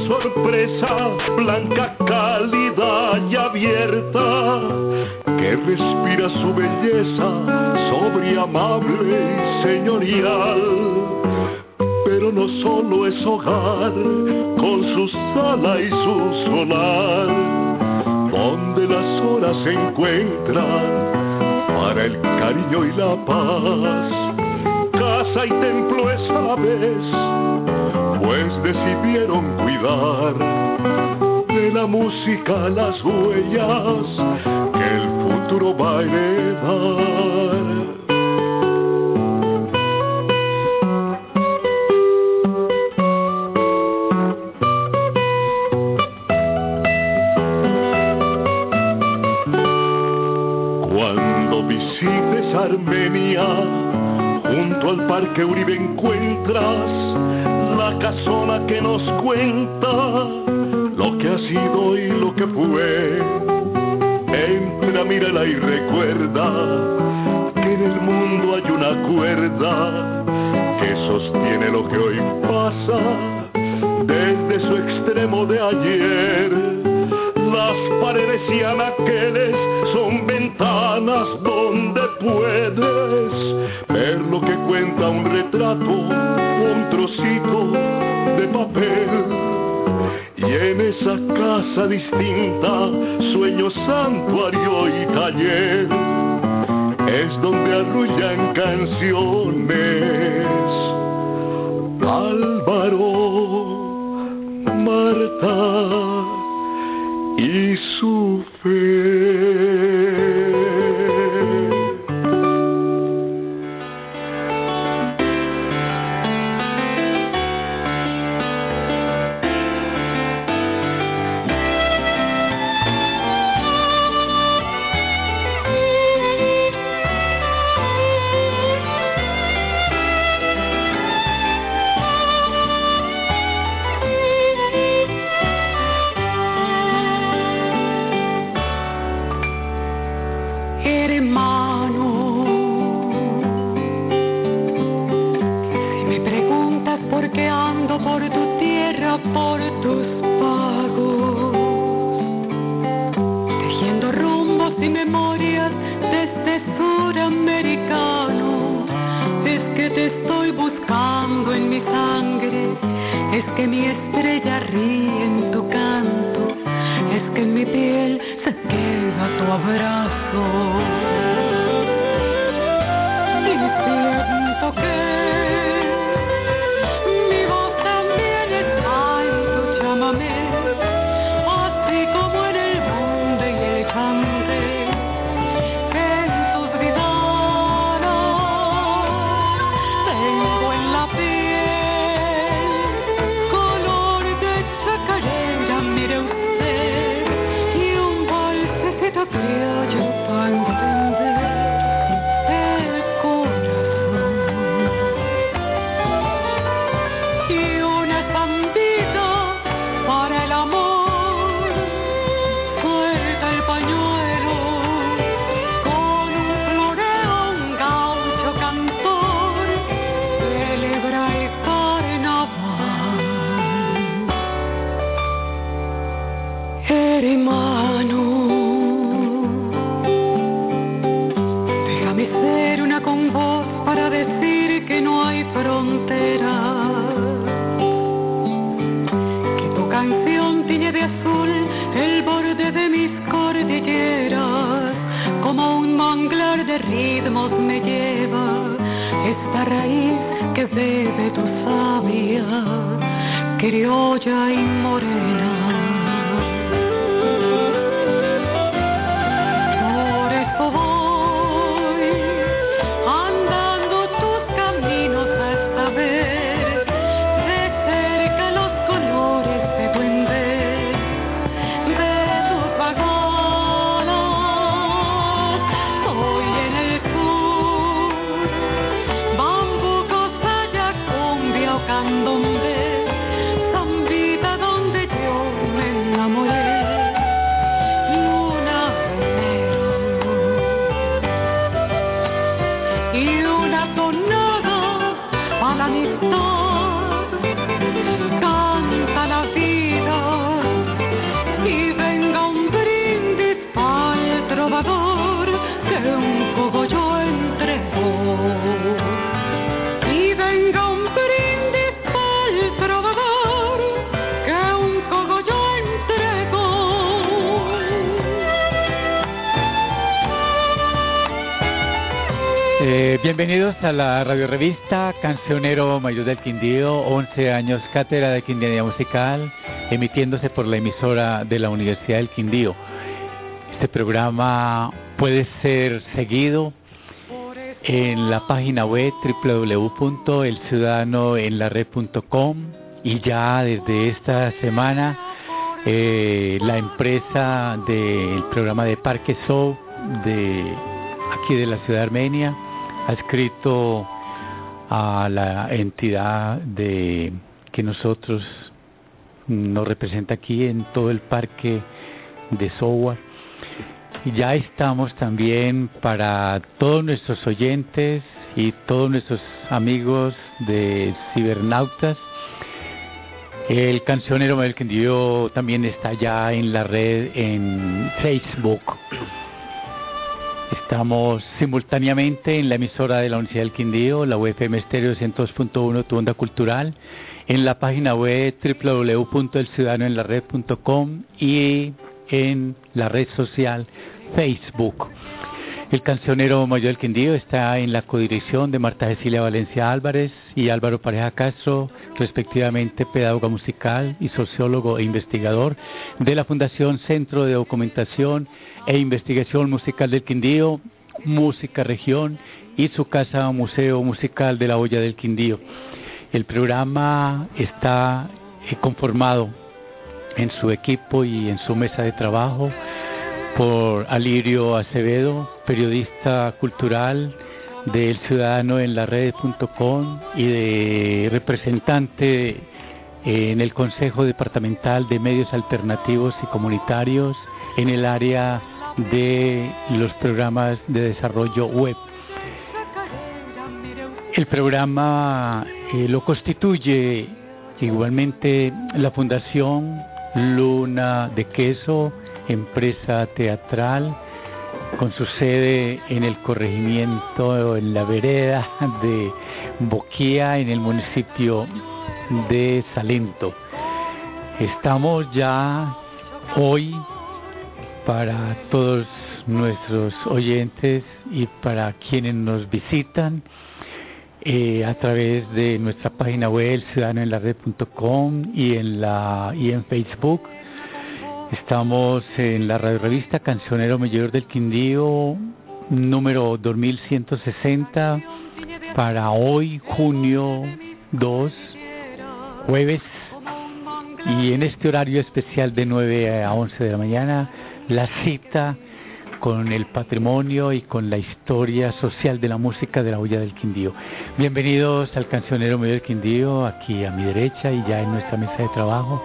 Sorpresa, blanca, cálida y abierta, que respira su belleza, sobria, amable y señorial. Pero no solo es hogar, con su sala y su solar, donde las horas se encuentran para el cariño y la paz casa y templo es a la vez, pues decidieron cuidar de la música las huellas que el futuro va a heredar. Armenia, Junto al Parque Uribe encuentras la casona que nos cuenta lo que ha sido y lo que fue. Entra, mírala y recuerda que en el mundo hay una cuerda que sostiene lo que hoy pasa desde su extremo de ayer. Las paredes y anaqueles son ventanas donde puedes ver lo que cuenta un retrato un trocito de papel. Y en esa casa distinta, sueño, santuario y taller, es donde arrullan canciones. Álvaro, Marta y su fe. Bienvenidos a la radio revista Cancionero Mayor del Quindío, 11 años cátedra de Quindianía Musical, emitiéndose por la emisora de la Universidad del Quindío. Este programa puede ser seguido en la página web www.elciudadanoenlared.com y ya desde esta semana eh, la empresa del programa de Parque Show de aquí de la ciudad Armenia ha escrito a la entidad de que nosotros nos representa aquí en todo el parque de software. Ya estamos también para todos nuestros oyentes y todos nuestros amigos de cibernautas. El cancionero Mel Quindío también está ya en la red en Facebook. Estamos simultáneamente en la emisora de la Universidad del Quindío, la UFM Estéreo 102.1, tu onda cultural, en la página web www.elciudadanoenlared.com y en la red social Facebook. El cancionero Mayor del Quindío está en la codirección de Marta Cecilia Valencia Álvarez y Álvaro Pareja Castro, respectivamente pedagoga musical y sociólogo e investigador de la Fundación Centro de Documentación e Investigación Musical del Quindío, Música Región y su casa Museo Musical de la Olla del Quindío. El programa está eh, conformado en su equipo y en su mesa de trabajo por Alirio Acevedo, periodista cultural del Ciudadano en la red.com y de representante en el Consejo Departamental de Medios Alternativos y Comunitarios en el área de los programas de desarrollo web. El programa eh, lo constituye igualmente la Fundación Luna de Queso, empresa teatral con su sede en el corregimiento, en la vereda de Boquía, en el municipio de Salento. Estamos ya hoy para todos nuestros oyentes y para quienes nos visitan eh, a través de nuestra página web ciudadanoenlared.com y en la y en Facebook. Estamos en la radio revista Cancionero Mayor del Quindío, número 2160, para hoy, junio 2, jueves, y en este horario especial de 9 a 11 de la mañana, la cita con el patrimonio y con la historia social de la música de la olla del Quindío. Bienvenidos al Cancionero Mayor del Quindío, aquí a mi derecha y ya en nuestra mesa de trabajo.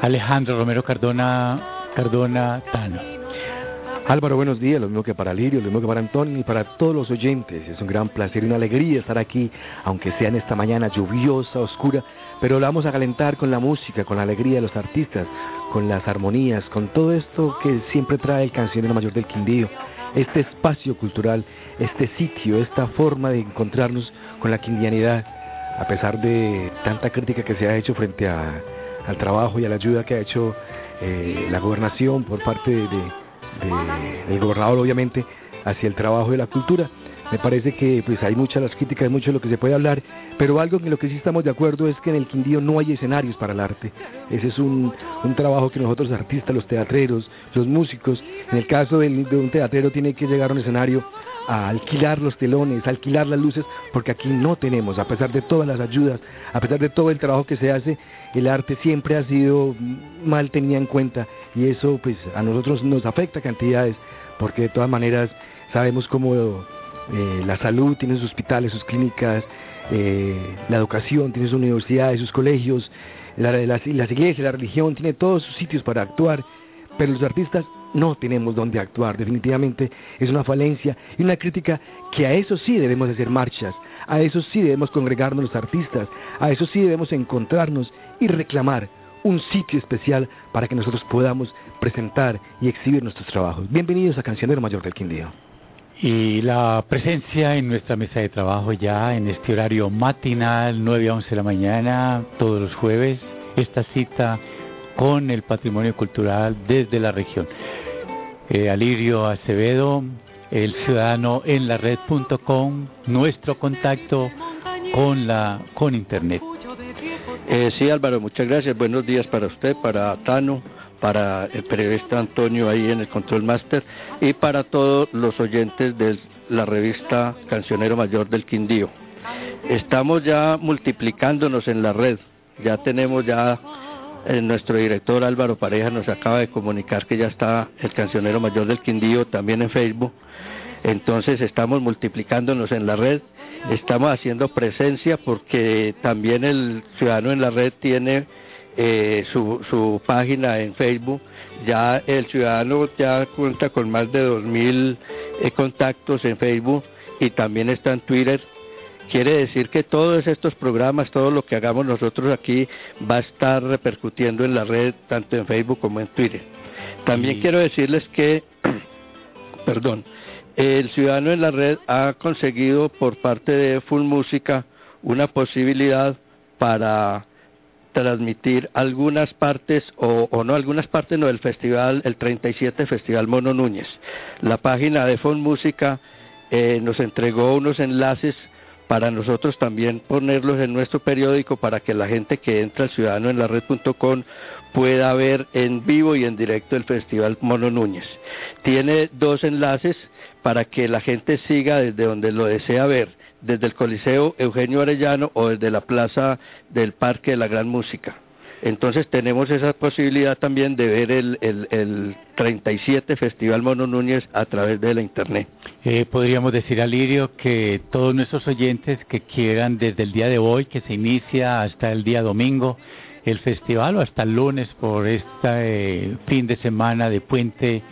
Alejandro Romero Cardona, Cardona Tano. Álvaro, buenos días, lo mismo que para Lirio, lo mismo que para Antonio y para todos los oyentes. Es un gran placer y una alegría estar aquí, aunque sea en esta mañana lluviosa, oscura, pero lo vamos a calentar con la música, con la alegría de los artistas, con las armonías, con todo esto que siempre trae el Cancionero Mayor del Quindío, este espacio cultural, este sitio, esta forma de encontrarnos con la quindianidad, a pesar de tanta crítica que se ha hecho frente a al trabajo y a la ayuda que ha hecho eh, la gobernación por parte de, del gobernador, obviamente, hacia el trabajo de la cultura. Me parece que pues hay muchas las críticas, mucho de lo que se puede hablar, pero algo en lo que sí estamos de acuerdo es que en el Quindío no hay escenarios para el arte. Ese es un, un trabajo que nosotros artistas, los teatreros, los músicos, en el caso de, un teatrero tiene que llegar a un escenario a alquilar los telones, a alquilar las luces, porque aquí no tenemos, a pesar de todas las ayudas, a pesar de todo el trabajo que se hace, el arte siempre ha sido mal tenida en cuenta y eso pues a nosotros nos afecta cantidades, porque de todas maneras sabemos cómo eh, la salud tiene sus hospitales, sus clínicas, eh, la educación, tiene sus universidades, sus colegios, la, las, las iglesias, la religión, tiene todos sus sitios para actuar, pero los artistas no tenemos dónde actuar. Definitivamente es una falencia y una crítica que a eso sí debemos hacer marchas, a eso sí debemos congregarnos los artistas, a eso sí debemos encontrarnos y reclamar un sitio especial para que nosotros podamos presentar y exhibir nuestros trabajos. Bienvenidos a Cancionero Mayor del Quindío. Y la presencia en nuestra mesa de trabajo ya en este horario matinal, 9 a 11 de la mañana, todos los jueves, esta cita con el patrimonio cultural desde la región. Eh, Alirio Acevedo, el ciudadano en la red.com, nuestro contacto con la con internet. Eh, sí, Álvaro, muchas gracias. Buenos días para usted, para Tano, para el periodista Antonio ahí en el Control Master y para todos los oyentes de la revista Cancionero Mayor del Quindío. Estamos ya multiplicándonos en la red. Ya tenemos ya eh, nuestro director Álvaro Pareja nos acaba de comunicar que ya está el Cancionero Mayor del Quindío también en Facebook. Entonces estamos multiplicándonos en la red estamos haciendo presencia porque también el ciudadano en la red tiene eh, su, su página en Facebook. Ya el ciudadano ya cuenta con más de 2.000 eh, contactos en Facebook y también está en Twitter. Quiere decir que todos estos programas, todo lo que hagamos nosotros aquí va a estar repercutiendo en la red, tanto en Facebook como en Twitter. También quiero decirles que, perdón, el ciudadano en la red ha conseguido por parte de Full Música una posibilidad para transmitir algunas partes, o, no algunas partes, no, del festival, el 37 Festival Mono Núñez. La página de Full Música eh, nos entregó unos enlaces para nosotros también ponerlos en nuestro periódico para que la gente que entra al ciudadano en la red.com pueda ver en vivo y en directo el Festival Mono Núñez. Tiene dos enlaces para que la gente siga desde donde lo desea ver, desde el Coliseo Eugenio Arellano o desde la plaza del Parque de la Gran Música. Entonces tenemos esa posibilidad también de ver el, el, 37 Festival Mono Núñez a través de la Internet. Eh, podríamos decir, Alirio, que todos nuestros oyentes que quieran desde el día de hoy, que se inicia hasta el día domingo, el festival o hasta el lunes por este fin de semana de puente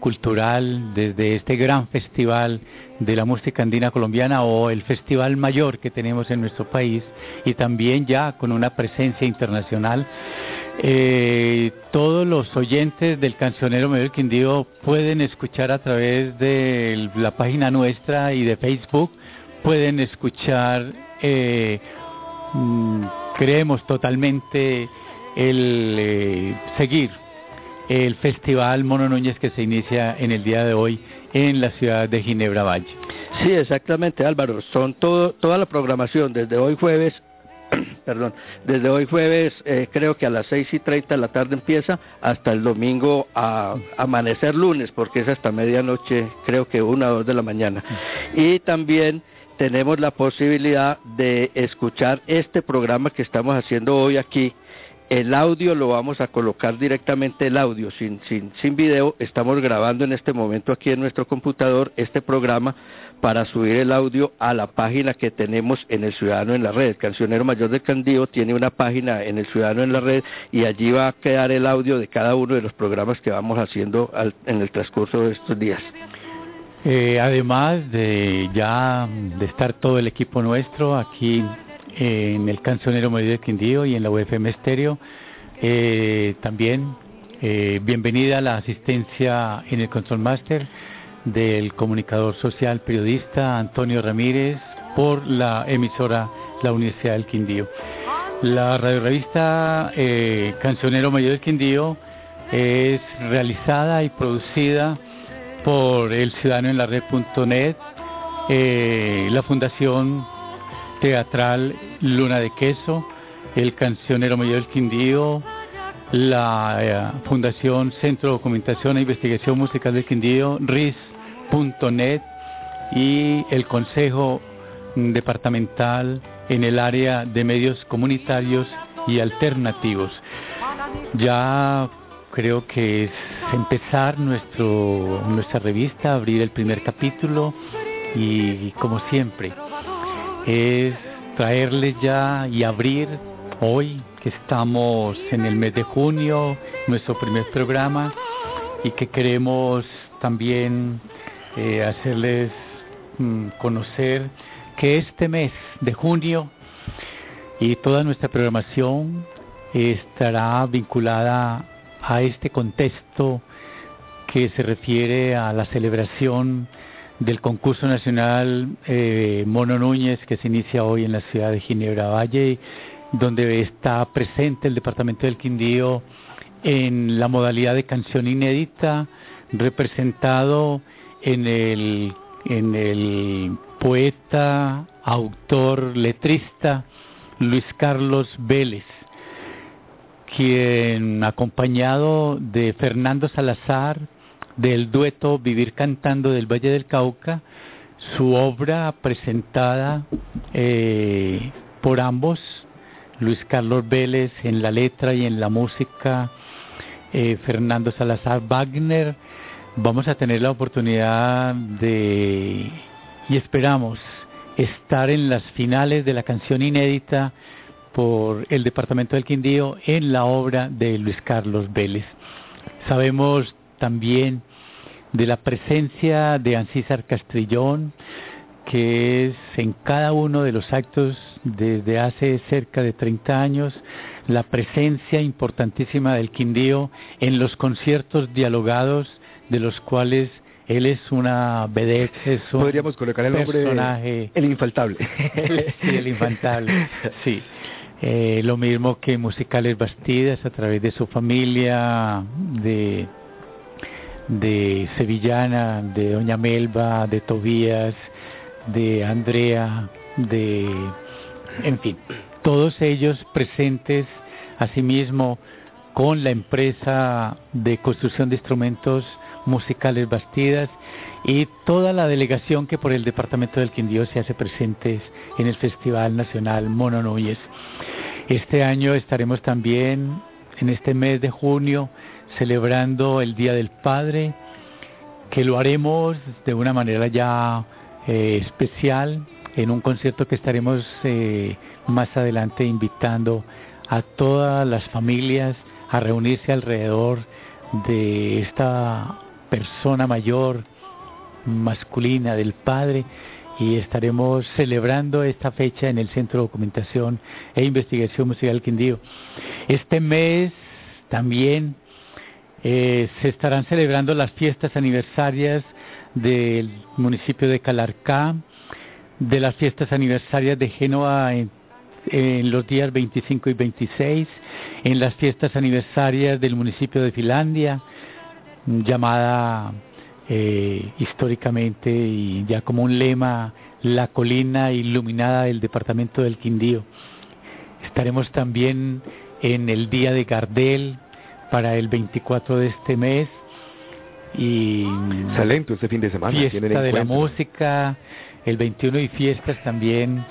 cultural, desde este gran festival de la música andina colombiana o el festival mayor que tenemos en nuestro país y también ya con una presencia internacional. Eh, todos los oyentes del Cancionero Mayor Quindío pueden escuchar a través de la página nuestra y de Facebook, pueden escuchar, eh, mm, creemos totalmente el eh, seguir el Festival Mono Núñez que se inicia en el día de hoy en la ciudad de Ginebra Valle. Sí, exactamente Álvaro, son todo, toda la programación desde hoy jueves, perdón, desde hoy jueves eh, creo que a las seis y treinta de la tarde empieza hasta el domingo a, amanecer lunes porque es hasta medianoche, creo que una o dos de la mañana. Y también tenemos la posibilidad de escuchar este programa que estamos haciendo hoy aquí el audio lo vamos a colocar directamente el audio, sin, sin, sin video. Estamos grabando en este momento aquí en nuestro computador este programa para subir el audio a la página que tenemos en el Ciudadano en la Red. Cancionero Mayor de Candío tiene una página en el Ciudadano en la Red y allí va a quedar el audio de cada uno de los programas que vamos haciendo en el transcurso de estos días. Eh, además de ya de estar todo el equipo nuestro aquí en el Cancionero Medio de Quindío y en la UFM Estéreo. Eh, también eh, bienvenida a la asistencia en el Control Master del comunicador social periodista Antonio Ramírez por la emisora La Universidad del Quindío. La radio revista eh, Cancionero Mayor del Quindío es realizada y producida por el ciudadano en la red.net, la Fundación Teatral Luna de Queso, el Cancionero Mayor del Quindío, la eh, Fundación Centro de Documentación e Investigación Musical del Quindío, RIS.net y el Consejo Departamental en el área de medios comunitarios y alternativos. Ya creo que es empezar nuestro, nuestra revista, abrir el primer capítulo y como siempre, es traerles ya y abrir hoy que estamos en el mes de junio, nuestro primer programa y que queremos también eh, hacerles mm, conocer que este mes de junio y toda nuestra programación estará vinculada a este contexto que se refiere a la celebración del concurso nacional eh, Mono Núñez que se inicia hoy en la ciudad de Ginebra Valle, donde está presente el departamento del Quindío en la modalidad de canción inédita, representado en el, en el poeta, autor, letrista Luis Carlos Vélez, quien acompañado de Fernando Salazar, del dueto Vivir Cantando del Valle del Cauca, su obra presentada eh, por ambos, Luis Carlos Vélez en la letra y en la música, eh, Fernando Salazar Wagner. Vamos a tener la oportunidad de, y esperamos, estar en las finales de la canción inédita por el Departamento del Quindío en la obra de Luis Carlos Vélez. Sabemos también de la presencia de Ancísar Castrillón, que es en cada uno de los actos desde hace cerca de 30 años la presencia importantísima del Quindío en los conciertos dialogados de los cuales él es una vedette, es un Podríamos colocar el personaje, el infaltable. sí, el infaltable, sí. Eh, lo mismo que Musicales Bastidas a través de su familia, de, de Sevillana, de Doña Melba, de Tobías, de Andrea, de, en fin, todos ellos presentes asimismo con la empresa de construcción de instrumentos musicales Bastidas y toda la delegación que por el departamento del Quindío se hace presentes en el Festival Nacional Mono. Este año estaremos también en este mes de junio celebrando el Día del Padre, que lo haremos de una manera ya eh, especial en un concierto que estaremos eh, más adelante invitando a todas las familias a reunirse alrededor de esta persona mayor masculina del Padre y estaremos celebrando esta fecha en el Centro de Documentación e Investigación Musical Quindío. Este mes también eh, se estarán celebrando las fiestas aniversarias del municipio de Calarcá, de las fiestas aniversarias de Génova en, los días 25 y 26, en las fiestas aniversarias del municipio de Finlandia, llamada eh, históricamente y ya como un lema la colina iluminada del departamento del Quindío. Estaremos también en el día de Gardel para el 24 de este mes y Salento este fin de semana fiesta de la música el 21 y fiestas también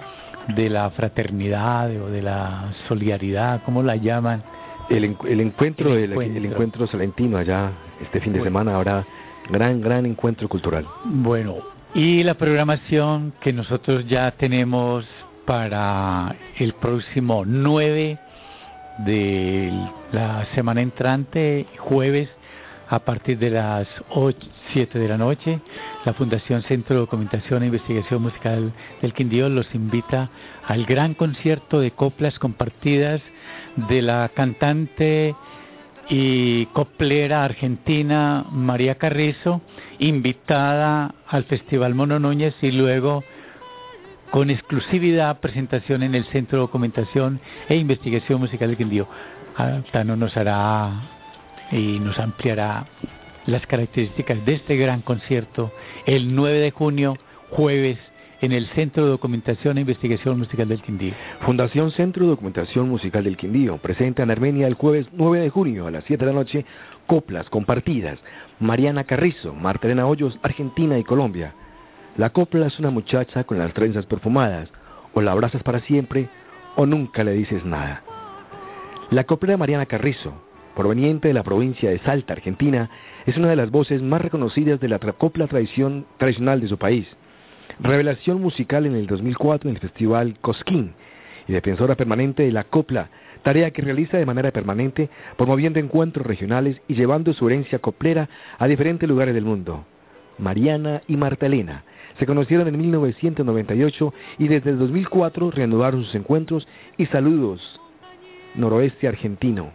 de la fraternidad o de la solidaridad, ¿cómo la llaman? El, el encuentro, el encuentro. El, encuentro salentino allá este fin de bueno. semana habrá gran, gran encuentro cultural. Bueno, y la programación que nosotros ya tenemos para el próximo 9 de la semana entrante, jueves, a partir de las 8, 7 de la noche, la Fundación Centro de Documentación e Investigación Musical del Quindío los invita al gran concierto de coplas compartidas de la cantante y coplera argentina María Carrizo, invitada al Festival Mono Núñez y luego con exclusividad presentación en el Centro de Documentación e Investigación Musical del Quindío. Tano nos hará y nos ampliará las características de este gran concierto el 9 de junio, jueves, en el Centro de Documentación e Investigación Musical del Quindío. Fundación Centro de Documentación Musical del Quindío presenta en Armenia el jueves 9 de junio a las 7 de la noche coplas compartidas. Mariana Carrizo, Marta Elena Hoyos, Argentina y Colombia. La copla es una muchacha con las trenzas perfumadas, o la abrazas para siempre, o nunca le dices nada. La coplera Mariana Carrizo, proveniente de la provincia de Salta, Argentina, es una de las voces más reconocidas de la copla tradición, tradicional de su país. revelación musical en el 2004 en el Festival Cosquín y defensora permanente de la copla, tarea que realiza de manera permanente promoviendo encuentros regionales y llevando su herencia coplera a diferentes lugares del mundo. Mariana y Marta Elena se conocieron en 1998 y desde el 2004 reanudaron sus encuentros y saludos noroeste argentino.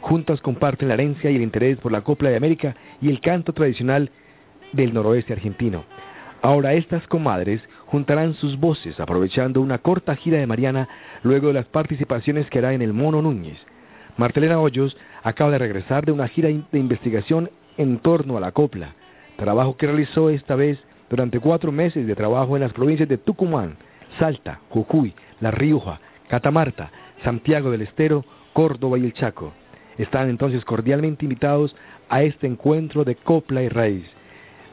Juntas comparten la herencia y el interés por la copla de América y el canto tradicional del noroeste argentino. Ahora estas comadres juntarán sus voces aprovechando una corta gira de Mariana luego de las participaciones que hará en el Mono Núñez. Martelena Hoyos acaba de regresar de una gira de investigación en torno a la copla, trabajo que realizó esta vez durante cuatro meses de trabajo en las provincias de Tucumán, Salta, Jujuy, La Rioja, Catamarca, Santiago del Estero, Córdoba y el Chaco. Están entonces cordialmente invitados a este encuentro de copla y raíz.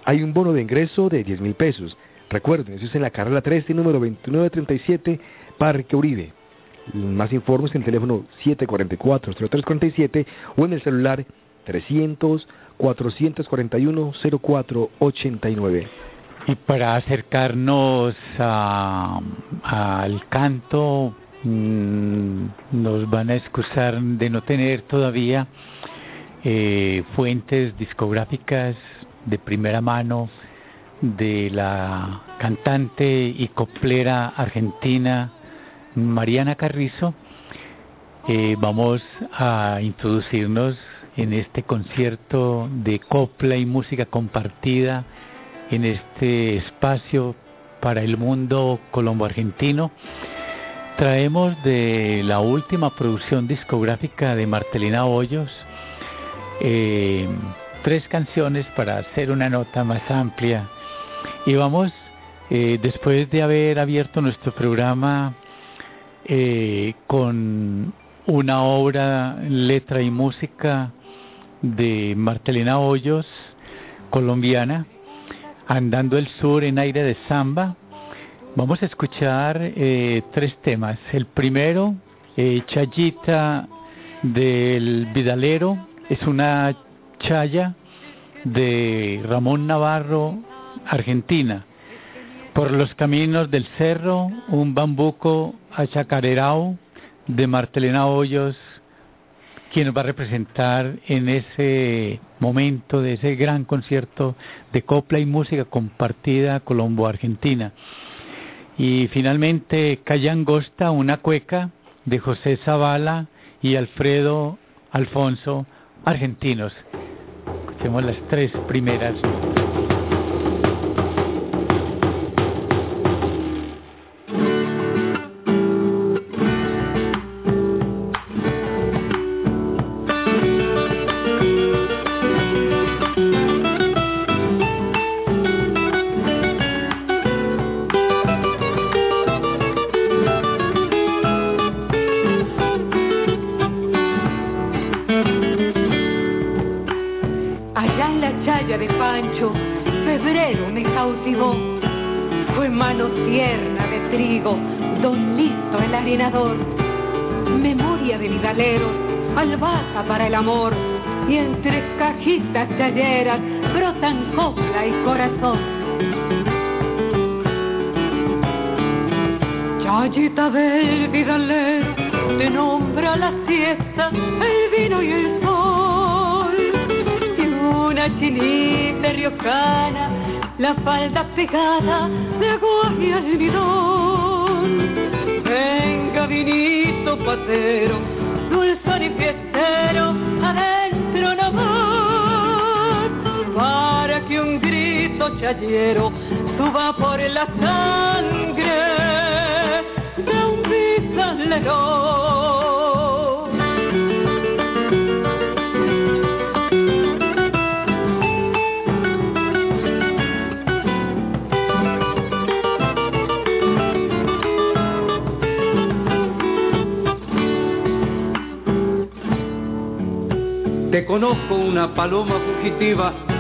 Hay un bono de ingreso de 10 mil pesos. Recuerden, eso es en la carrera 13, número 2937, Parque Uribe. Más informes en el teléfono 744-0347 o en el celular 300-441-0489. Y para acercarnos al canto, mm, nos van a excusar de no tener todavía eh, fuentes discográficas de primera mano de la cantante y coplera argentina Mariana Carrizo, eh, vamos a introducirnos en este concierto de copla y música compartida en este espacio para el mundo colombo-argentino. Traemos de la última producción discográfica de Martelina Hoyos, eh, tres canciones para hacer una nota más amplia. Y vamos, eh, después de haber abierto nuestro programa eh, con una obra, letra y música de Martelina Hoyos, colombiana, Andando el Sur en aire de samba, vamos a escuchar eh, tres temas. El primero, Chayita del Vidalero, es una Chaya de Ramón Navarro, Argentina. Por los caminos del cerro, un bambuco a Chacarerao de Martelena Hoyos, quien nos va a representar en ese momento de ese gran concierto de copla y música compartida Colombo-Argentina. Y finalmente Cayangosta, una cueca de José Zavala y Alfredo Alfonso, argentinos. Escuchemos las tres primeras. Entre cajitas challeras brotan copla y corazón. Chayita del vidalero, te nombra la siesta, el vino y el sol, y una chinita riojana, la falda pegada de agua y almidón Venga vinito patero, chayero suba por la sangre de un bizalero. Te conozco una paloma fugitiva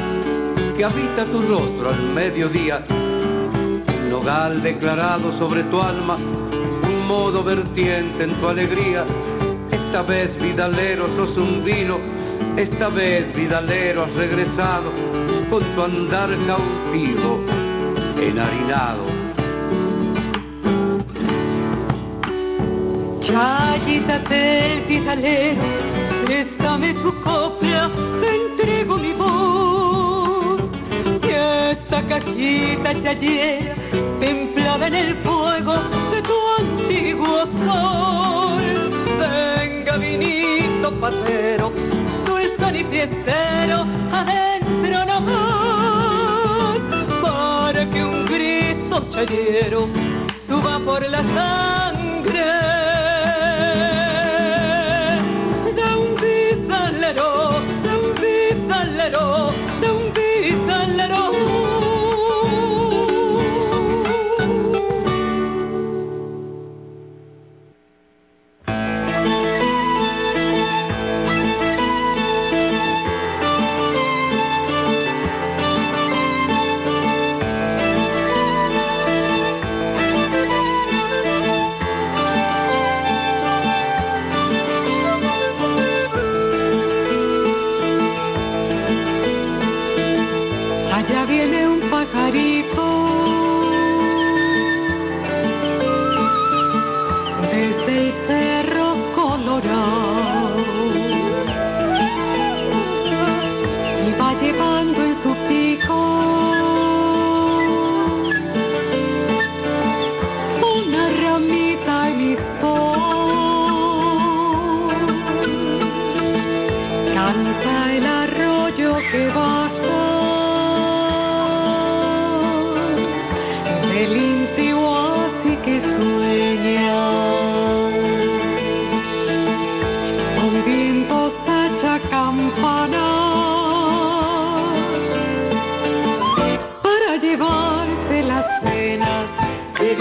que habita tu rostro al mediodía, un nogal declarado sobre tu alma, un modo vertiente en tu alegría. Esta vez vidalero sos un vino, esta vez vidalero has regresado con tu andar cautivo, enharinado. Chayita del vidalero, préstame tu cajita chayera, templada en el fuego de tu antiguo sol. Venga, vinito pasero, dulce y fiestero, adentro nomás, para que un grito chayero suba por la sangre.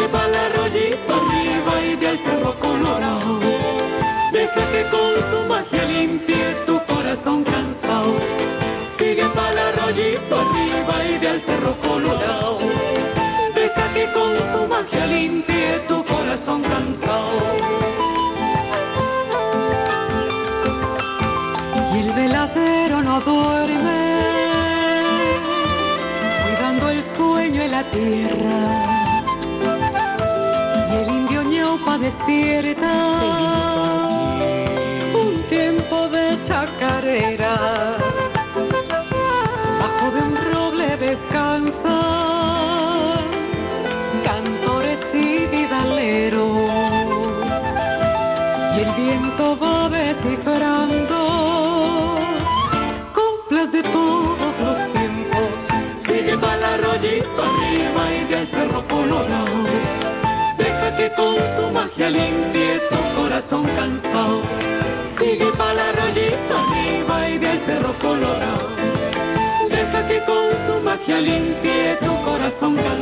lleva el arroyito arriba y del cerro colorado. Deja que con su magia limpie tu corazón cansado. Sigue para el arroyito arriba y del cerro colorado. Deja que con su magia limpie tu corazón cansado. Y el velacero no duerme, cuidando el sueño en la tierra despierta, un tiempo de chacarera, bajo de un roble descansa, cantores y vidaleros, y el viento va descifrando coplas de todos los tiempos, sigue para el arroyito arriba y del cerro colorado. Deja que con se limpie tu corazón cansado. Sigue para la rayita arriba y del cerro colorado. Deja que con su magia limpie tu corazón cansado.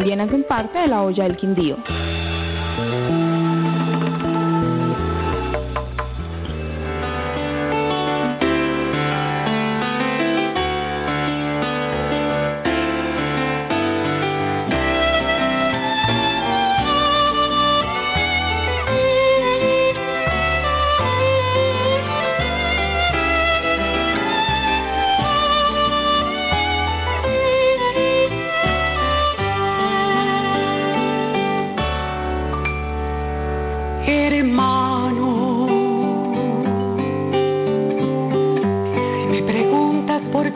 También hacen parte de la olla del Quindío.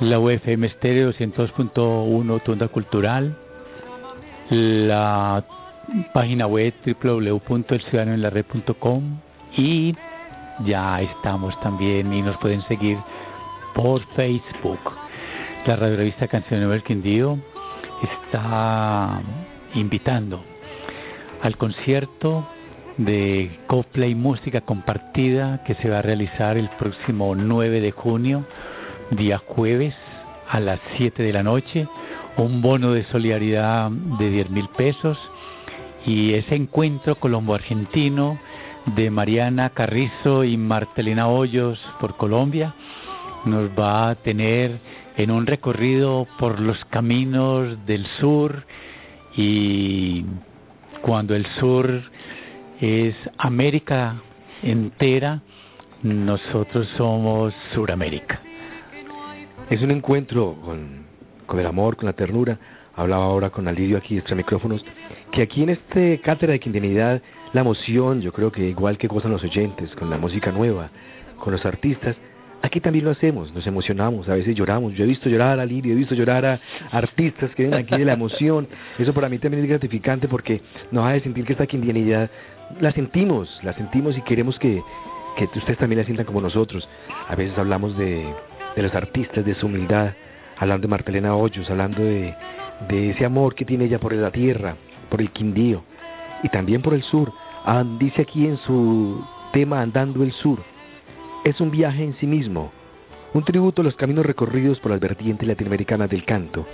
la UFM Estéreo 200.1 Tunda Cultural, la página web www.elciudadanoenlared.com y ya estamos también y nos pueden seguir por Facebook. La radio revista Cancionero del Quindío está invitando al concierto de cosplay música compartida que se va a realizar el próximo 9 de junio, día jueves a las 7 de la noche, un bono de solidaridad de 10 mil pesos y ese encuentro colombo-argentino de Mariana Carrizo y Martelina Hoyos por Colombia nos va a tener en un recorrido por los caminos del sur y cuando el sur es América entera, nosotros somos Suramérica. Es un encuentro con, el amor, con la ternura, hablaba ahora con Alirio aquí extra micrófonos, que aquí en este cátedra de quindianidad la emoción, yo creo que igual que gozan los oyentes con la música nueva, con los artistas, aquí también lo hacemos, nos emocionamos, a veces lloramos. Yo he visto llorar a Lirio, he visto llorar a artistas que vienen aquí de la emoción. Eso para mí también es gratificante porque nos hace sentir que esta quindianidad la sentimos, la sentimos y queremos que, que ustedes también la sientan como nosotros. A veces hablamos de, de los artistas, de su humildad, hablando de Martelena Hoyos, hablando de, ese amor que tiene ella por la tierra, por el Quindío y también por el sur. Dice aquí en su tema Andando el Sur, es un viaje en sí mismo, un tributo a los caminos recorridos por las vertientes latinoamericanas del canto,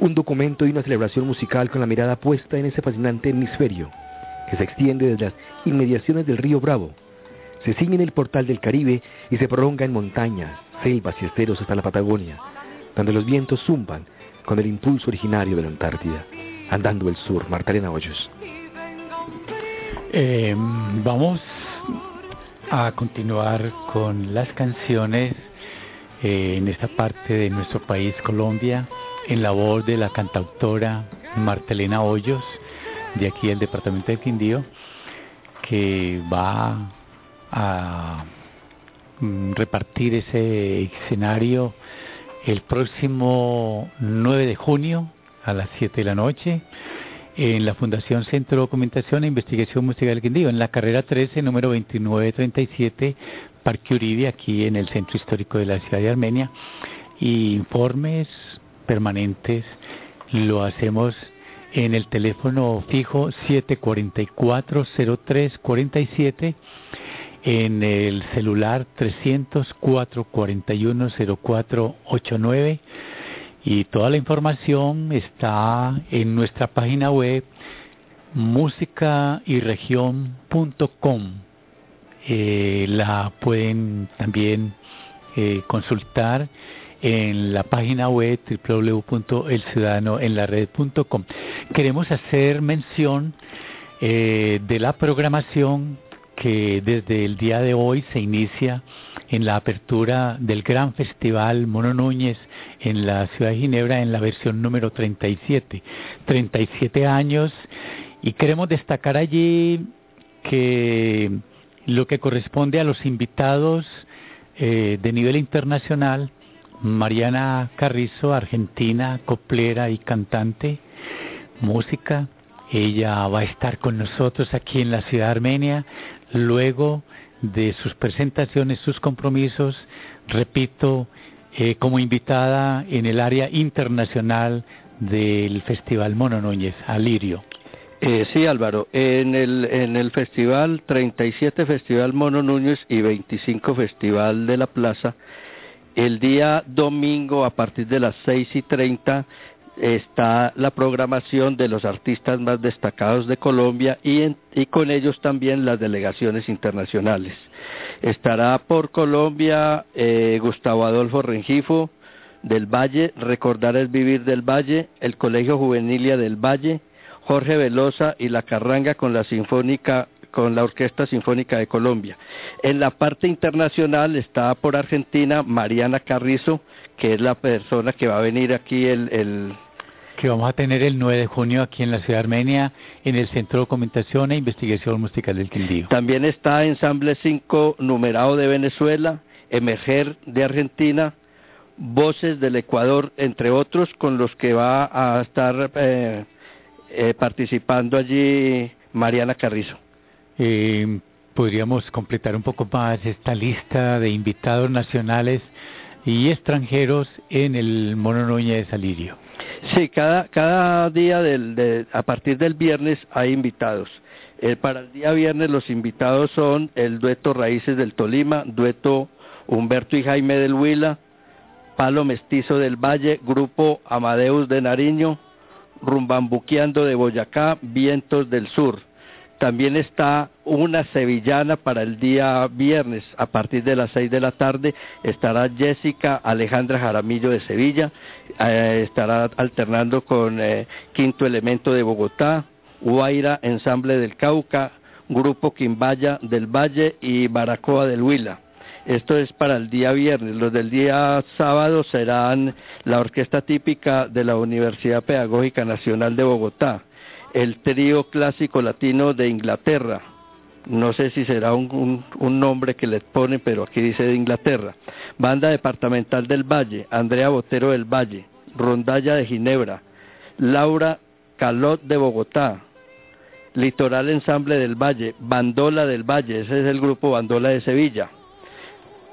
un documento y una celebración musical con la mirada puesta en ese fascinante hemisferio que se extiende desde las inmediaciones del río Bravo, se ciñe en el portal del Caribe y se prolonga en montañas, selvas y esteros hasta la Patagonia, donde los vientos zumban con el impulso originario de la Antártida, andando el sur, Marta Hoyos. Eh, vamos a continuar con las canciones eh, en esta parte de nuestro país, Colombia, en la voz de la cantautora Martelena Hoyos, de aquí del departamento de Quindío, que va a mm, repartir ese escenario el próximo 9 de junio a las 7 de la noche en la Fundación Centro de Documentación e Investigación Musical Quindío, en la carrera 13, número 2937, Parque Uribe, aquí en el Centro Histórico de la Ciudad de Armenia. Y informes permanentes lo hacemos en el teléfono fijo 744-0347, en el celular 304-410489 y toda la información está en nuestra página web musicayregion.com. Eh, la pueden también eh, consultar en la página web www.elciudadanoenlared.com. Queremos hacer mención eh, de la programación que desde el día de hoy se inicia en la apertura del gran festival Mono Núñez en la ciudad de Ginebra en la versión número 37. 37 años y queremos destacar allí que lo que corresponde a los invitados eh, de nivel internacional, Mariana Carrizo, argentina, coplera y cantante, música, ella va a estar con nosotros aquí en la ciudad de Armenia, luego de sus presentaciones, sus compromisos, repito, eh, como invitada en el área internacional del Festival Mono Núñez, Alirio. Eh, sí, Álvaro, en el, en el festival, 37 Festival Mono Núñez y 25 Festival de la Plaza, el día domingo a partir de las 6 y 30 está la programación de los artistas más destacados de Colombia y, y con ellos también las delegaciones internacionales. Estará por Colombia eh, Gustavo Adolfo Rengifo del Valle, Recordar es Vivir del Valle, el Colegio Juvenilia del Valle, Jorge Velosa y la Carranga con la Sinfónica con la Orquesta Sinfónica de Colombia. En la parte internacional está por Argentina Mariana Carrizo, que es la persona que va a venir aquí el que vamos a tener el 9 de junio aquí en la ciudad de Armenia, en el Centro de Documentación e Investigación Musical del Quindío. También está Ensamble 5 Numerado de Venezuela, Emerger de Argentina, Voces del Ecuador, entre otros, con los que va a estar eh, eh, participando allí Mariana Carrizo. Eh, podríamos completar un poco más esta lista de invitados nacionales y extranjeros en el Mono Núñez de Salirio. Sí, cada, cada día del, de, a partir del viernes hay invitados. Eh, para el día viernes los invitados son el dueto Raíces del Tolima, dueto Humberto y Jaime del Huila, Palo Mestizo del Valle, Grupo Amadeus de Nariño, Rumbambuqueando de Boyacá, Vientos del Sur. También está una sevillana para el día viernes a partir de las seis de la tarde. Estará Jessica Alejandra Jaramillo de Sevilla. Eh, estará alternando con eh, Quinto Elemento de Bogotá, Guaira Ensamble del Cauca, Grupo Quimbaya del Valle y Baracoa del Huila. Esto es para el día viernes. Los del día sábado serán la orquesta típica de la Universidad Pedagógica Nacional de Bogotá, el trío clásico latino de Inglaterra. No sé si será un, nombre que les pone, pero aquí dice de Inglaterra. Banda Departamental del Valle, Andrea Botero del Valle, Rondalla de Ginebra, Laura Calot de Bogotá, Litoral Ensamble del Valle, Bandola del Valle, ese es el grupo Bandola de Sevilla,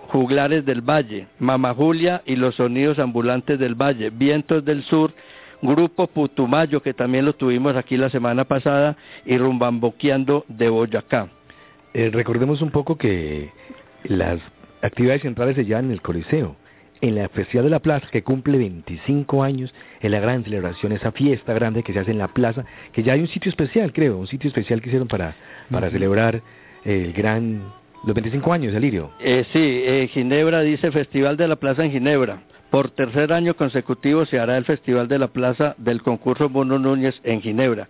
Juglares del Valle, Mama Julia y los Sonidos Ambulantes del Valle, Vientos del Sur, Grupo Putumayo, que también lo tuvimos aquí la semana pasada, y Rumbamboqueando de Boyacá. Eh, recordemos un poco que las actividades centrales se llevan en el Coliseo, en la Festival de la Plaza, que cumple 25 años, en la gran celebración, esa fiesta grande que se hace en la plaza, que ya hay un sitio especial, creo, un sitio especial que hicieron para, para celebrar el gran, los 25 años, Elirio. Eh, sí, eh, Ginebra dice Festival de la Plaza en Ginebra. Por tercer año consecutivo se hará el Festival de la Plaza del concurso Mono Núñez en Ginebra.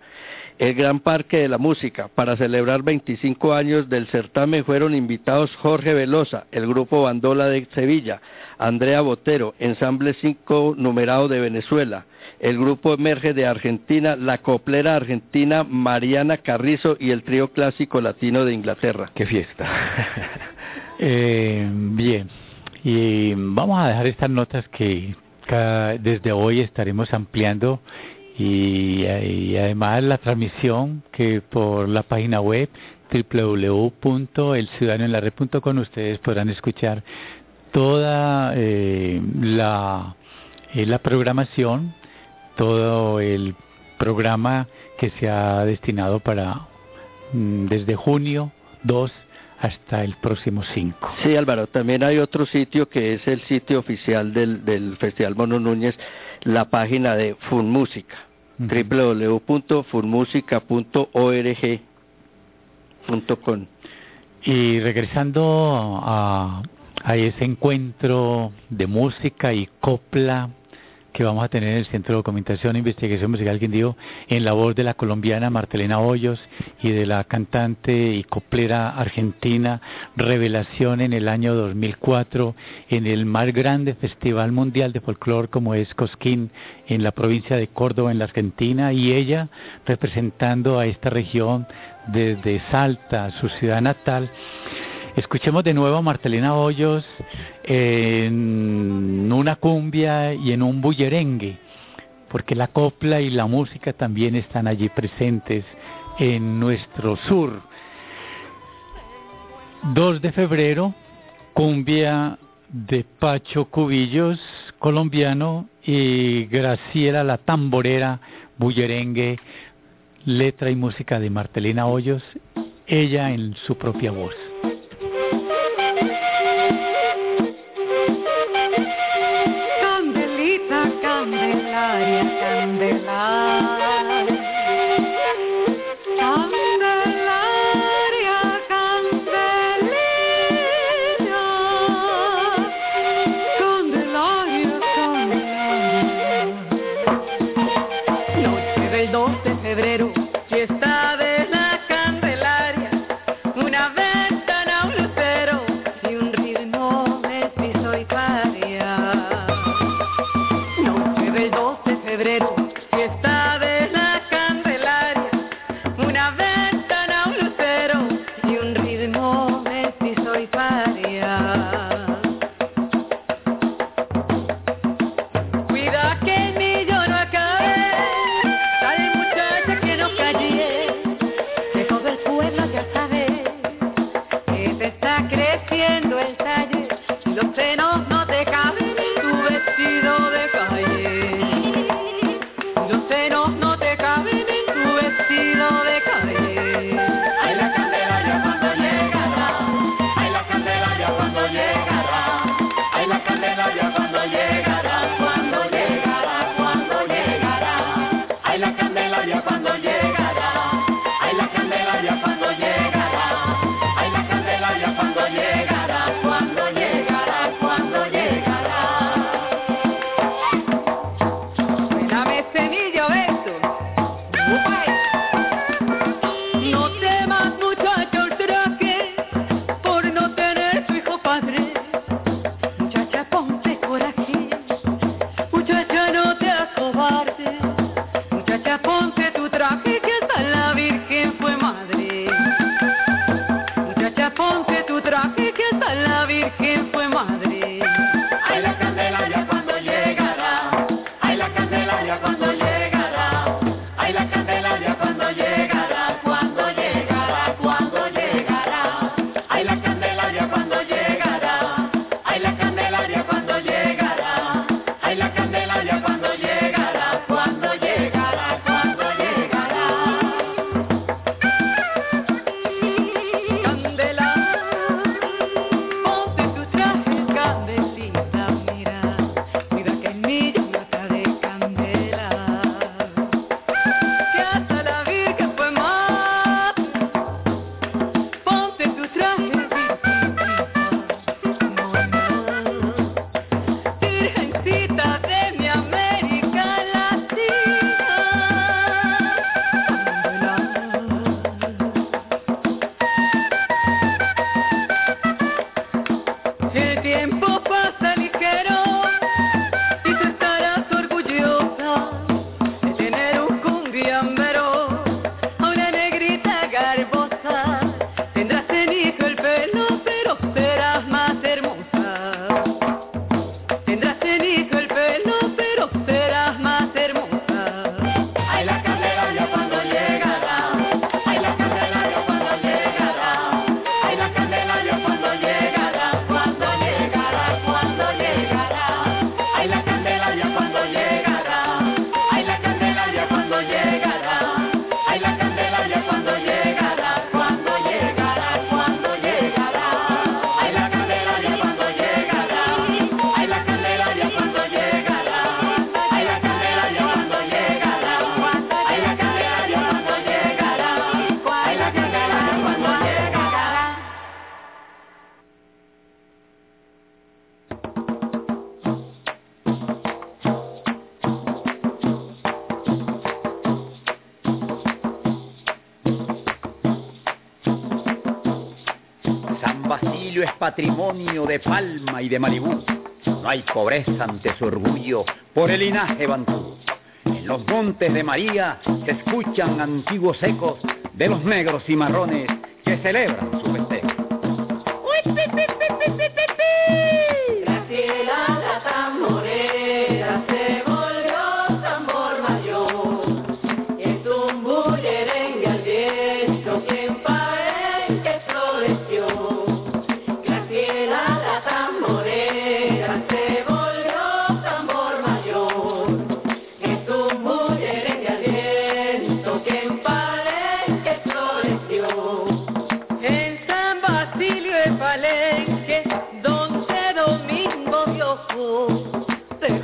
El Gran Parque de la Música. Para celebrar 25 años del certamen fueron invitados Jorge Velosa, el grupo Bandola de Sevilla, Andrea Botero, Ensamble 5 numerado de Venezuela, el grupo Emerge de Argentina, la coplera argentina Mariana Carrizo y el trío clásico latino de Inglaterra. ¡Qué fiesta! Eh, bien, y vamos a dejar estas notas que cada- desde hoy estaremos ampliando y, además la transmisión que por la página web www.elciudadanoenlared.com ustedes podrán escuchar toda eh, la, eh, la programación, todo el programa que se ha destinado para mm, desde junio 2 hasta el próximo 5. Sí, Álvaro, también hay otro sitio que es el sitio oficial del, del Festival Mono Núñez, la página de Funmúsica, Ujú. www.funmusica.org.com. Y regresando a, a ese encuentro de música y copla que vamos a tener en el Centro de Documentación e Investigación Musical Quindío en la voz de la colombiana Martelena Hoyos y de la cantante y coplera argentina Revelación en el año 2004 en el más grande festival mundial de folclore como es Cosquín en la provincia de Córdoba en la Argentina y ella representando a esta región desde Salta, su ciudad natal. Escuchemos de nuevo a Martelena Hoyos en una cumbia y en un bullerengue, porque la copla y la música también están allí presentes en nuestro sur. 2 de febrero, cumbia de Pacho Cubillos, colombiano, y Graciela la tamborera, bullerengue, letra y música de Martelena Hoyos, ella en su propia voz. De Palma y de Malibú. No hay pobreza ante su orgullo por el linaje bantú. En los montes de María se escuchan antiguos ecos de los negros y marrones que celebran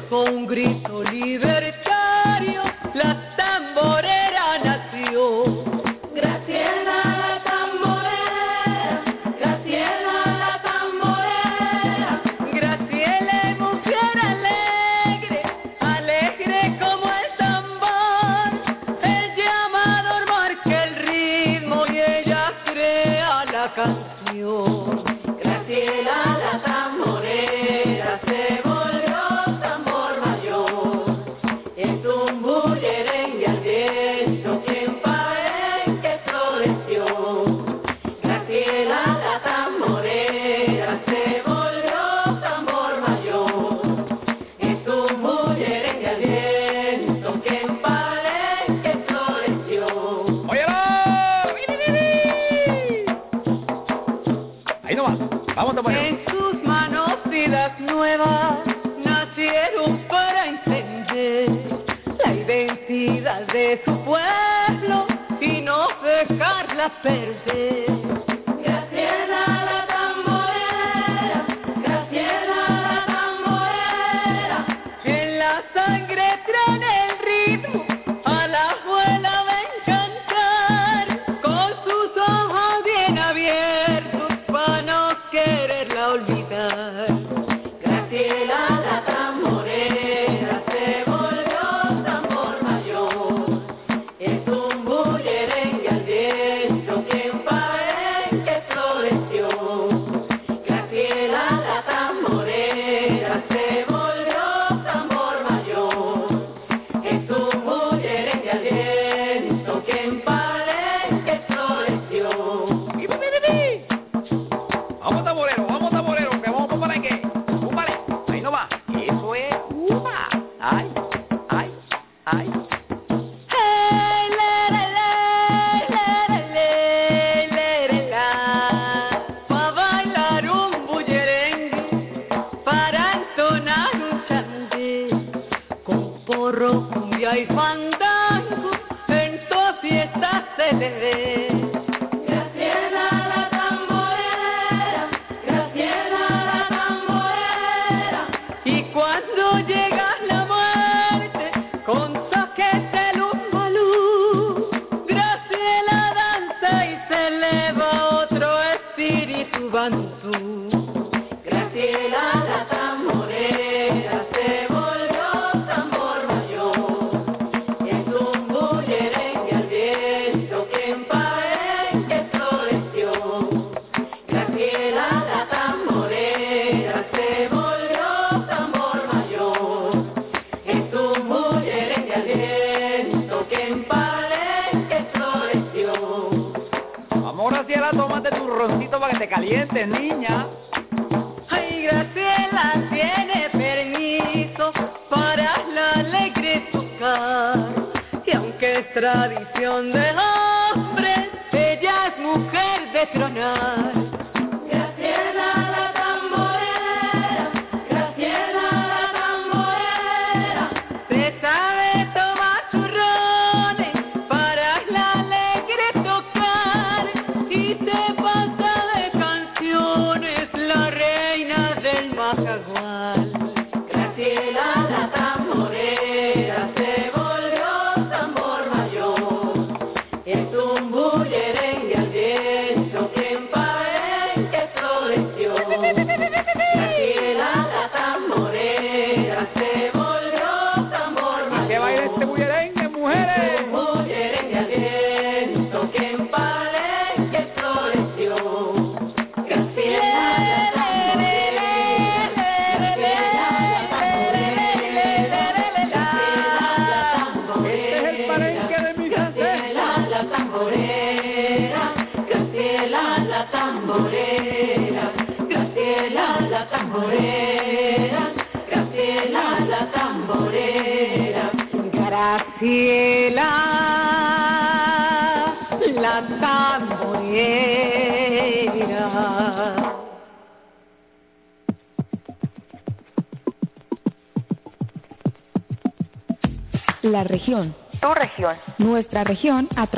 con un grito libertario.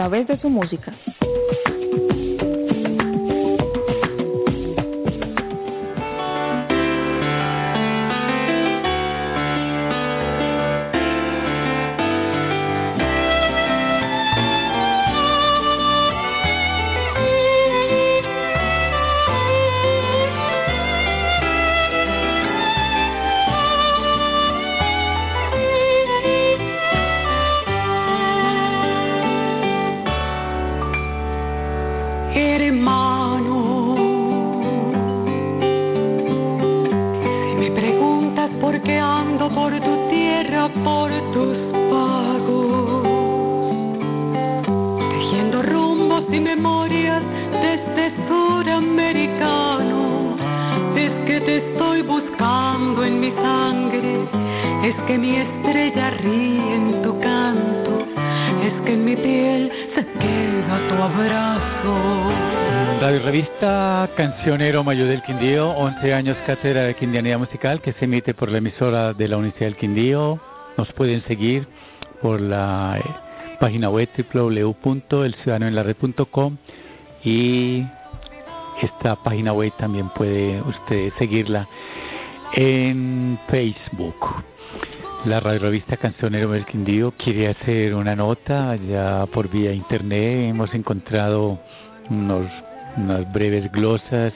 Través de su música. Cancionero Mayor del Quindío, 11 años cátedra de Quindianía Musical que se emite por la emisora de la Universidad del Quindío. Nos pueden seguir por la eh, página web www.elciudadanoenlared.com y esta página web también puede usted seguirla en Facebook. La radio revista Cancionero del Quindío quiere hacer una nota ya por vía internet. Hemos encontrado unos unas breves glosas,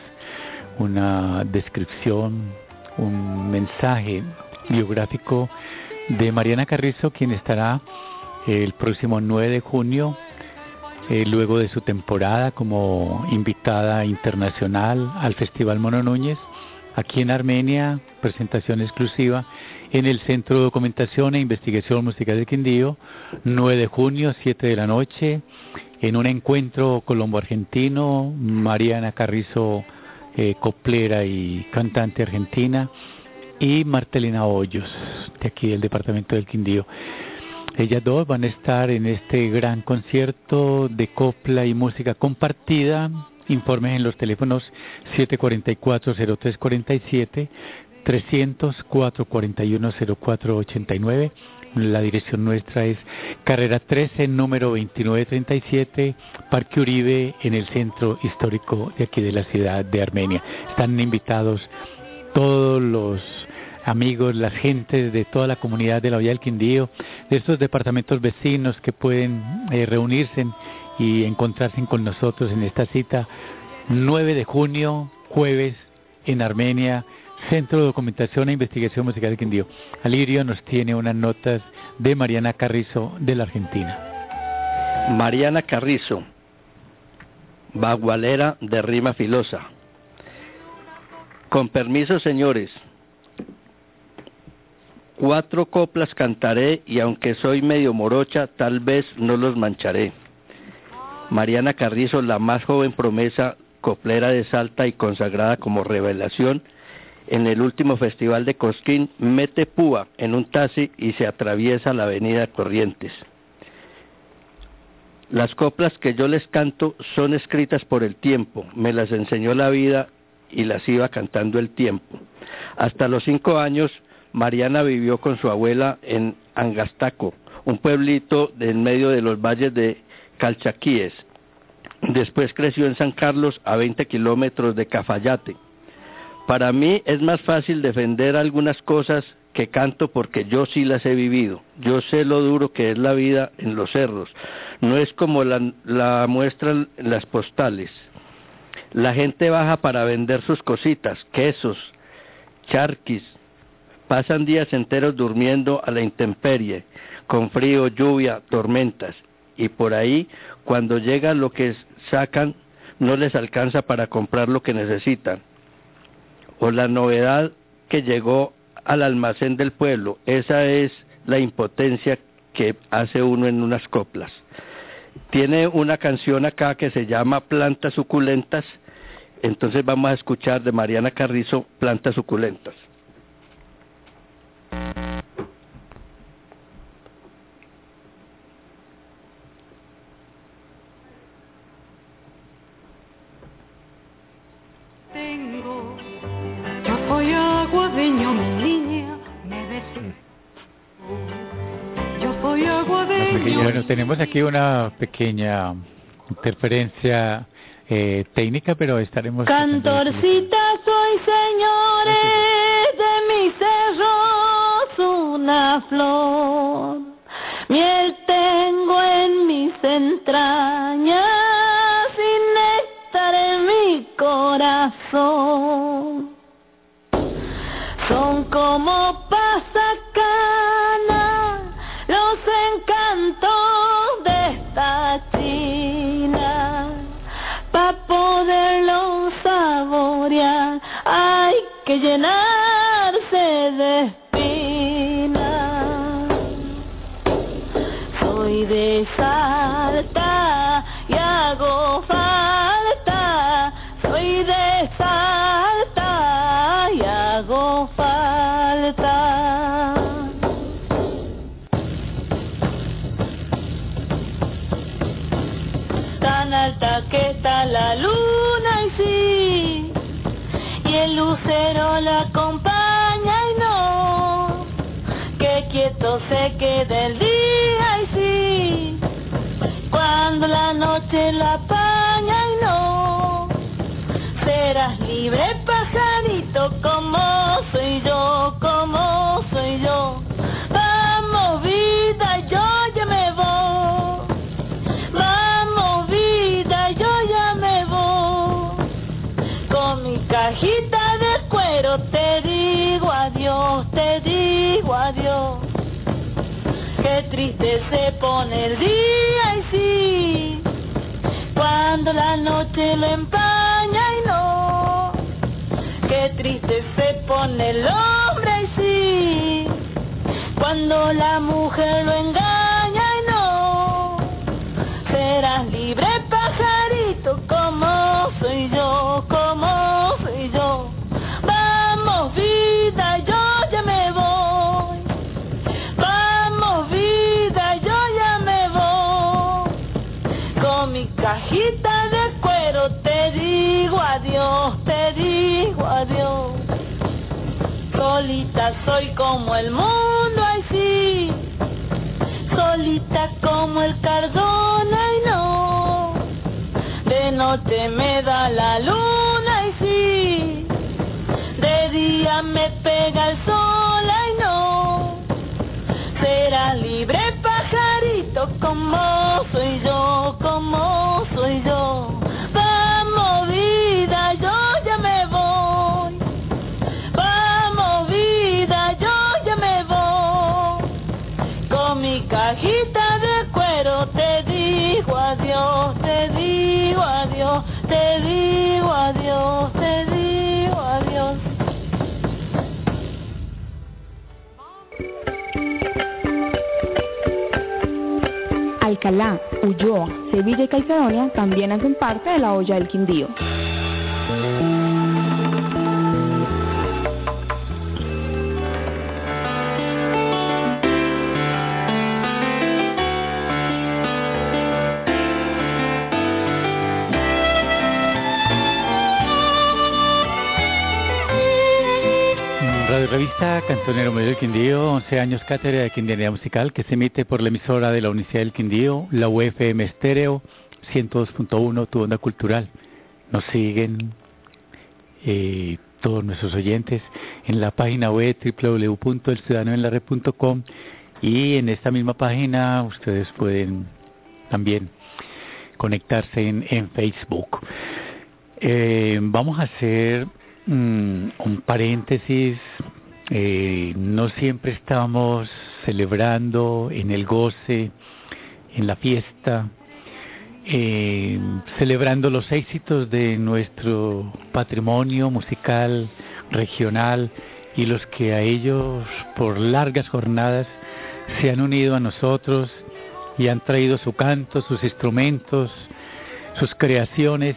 una descripción, un mensaje biográfico de Mariana Carrizo, quien estará el próximo 9 de junio, eh, luego de su temporada como invitada internacional al Festival Mono Núñez, aquí en Armenia, presentación exclusiva en el Centro de Documentación e Investigación Musical de Quindío, 9 de junio, 7 de la noche, en un encuentro colombo-argentino, Mariana Carrizo, eh, coplera y cantante argentina, y Martelina Hoyos, de aquí del departamento del Quindío. Ellas dos van a estar en este gran concierto de copla y música compartida. Informes en los teléfonos 744-0347, 300-441-0489. La dirección nuestra es carrera 13, número 2937, Parque Uribe, en el centro histórico de aquí de la ciudad de Armenia. Están invitados todos los amigos, las gentes de toda la comunidad de la Villa del Quindío, de estos departamentos vecinos que pueden eh, reunirse y encontrarse con nosotros en esta cita 9 de junio, jueves, en Armenia, Centro de Documentación e Investigación Musical de Quindío. Alirio nos tiene unas notas de Mariana Carrizo de la Argentina. Mariana Carrizo, bagualera de rima filosa. Con permiso, señores, cuatro coplas cantaré y aunque soy medio morocha, tal vez no los mancharé. Mariana Carrizo, la más joven promesa coplera de Salta y consagrada como revelación, en el último festival de Cosquín, mete púa en un taxi y se atraviesa la avenida Corrientes. Las coplas que yo les canto son escritas por el tiempo, me las enseñó la vida y las iba cantando el tiempo. Hasta los cinco años, Mariana vivió con su abuela en Angastaco, un pueblito en medio de los valles de Calchaquíes. Después creció en San Carlos, a 20 kilómetros de Cafayate. Para mí es más fácil defender algunas cosas que canto porque yo sí las he vivido. Yo sé lo duro que es la vida en los cerros. No es como la, muestran las postales. La gente baja para vender sus cositas, quesos, charquis. Pasan días enteros durmiendo a la intemperie, con frío, lluvia, tormentas. Y por ahí, cuando llega lo que sacan, no les alcanza para comprar lo que necesitan o la novedad que llegó al almacén del pueblo. Esa es la impotencia que hace uno en unas coplas. Tiene una canción acá que se llama Plantas suculentas Entonces vamos a escuchar de Mariana Carrizo Plantas suculentas. Bueno, tenemos aquí una pequeña interferencia eh, técnica, pero estaremos... Cantorcita soy, señores, de mis cerros una flor. Miel tengo en mis entrañas y néctar en mi corazón. Triste se pone el día y sí, cuando la noche lo empaña y no. Qué triste se pone el hombre y sí, cuando la mujer lo engaña Solita como el cardón, ay no. De noche me da la luna, y sí. De día me pega el sol, ay no. Será libre pajarito como soy yo, como Alcalá, Ulloa, Sevilla y Caicedonia también hacen parte de la olla del Quindío. Revista Cantonero Medio del Quindío, 11 años cátedra de Quindianidad Musical que se emite por la emisora de la Universidad del Quindío, la UFM Estéreo 102.1, tu onda cultural. Nos siguen eh, todos nuestros oyentes en la página web www.elciudadanoenlared.com y en esta misma página ustedes pueden también conectarse en, en Facebook. Eh, vamos a hacer mm, un paréntesis. Eh, no siempre estamos celebrando en el goce, en la fiesta, eh, celebrando los éxitos de nuestro patrimonio musical regional y los que a ellos por largas jornadas se han unido a nosotros y han traído su canto, sus instrumentos, sus creaciones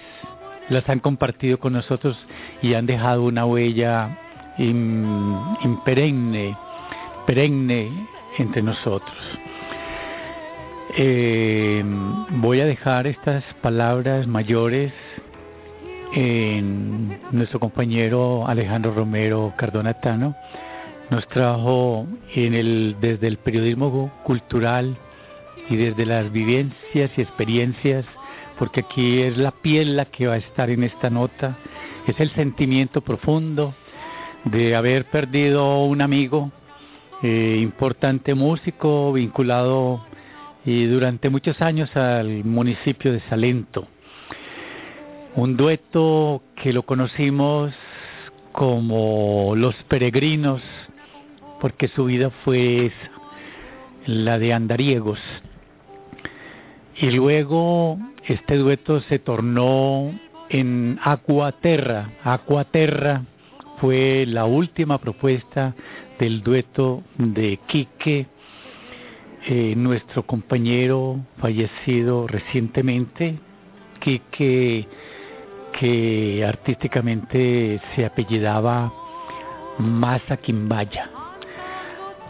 las han compartido con nosotros y han dejado una huella imperenne, perenne entre nosotros. Eh, voy a dejar estas palabras mayores en nuestro compañero Alejandro Romero Cardona Tano. Nos trajo en el, desde el periodismo cultural y desde las vivencias y experiencias, porque aquí es la piel la que va a estar en esta nota, es el sentimiento profundo de haber perdido un amigo, eh, importante músico, vinculado y durante muchos años al municipio de Salento. Un dueto que lo conocimos como Los Peregrinos, porque su vida fue la de andariegos. Y luego este dueto se tornó en Aquaterra. Aquaterra fue la última propuesta del dueto de Quique, eh, nuestro compañero fallecido recientemente, Quique, que artísticamente se apellidaba Masa Quimbaya,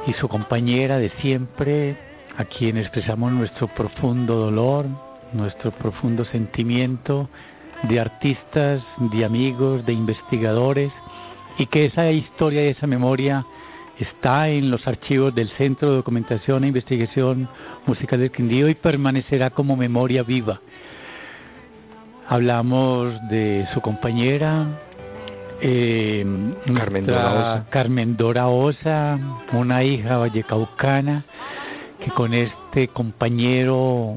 y su compañera de siempre, a quien expresamos nuestro profundo dolor, nuestro profundo sentimiento de artistas, de amigos, de investigadores, y que esa historia y esa memoria está en los archivos del Centro de Documentación e Investigación Musical del Quindío y permanecerá como memoria viva. Hablamos de su compañera, eh, Carmen Dora Osa. Carmen Dora Osa, una hija vallecaucana, que con este compañero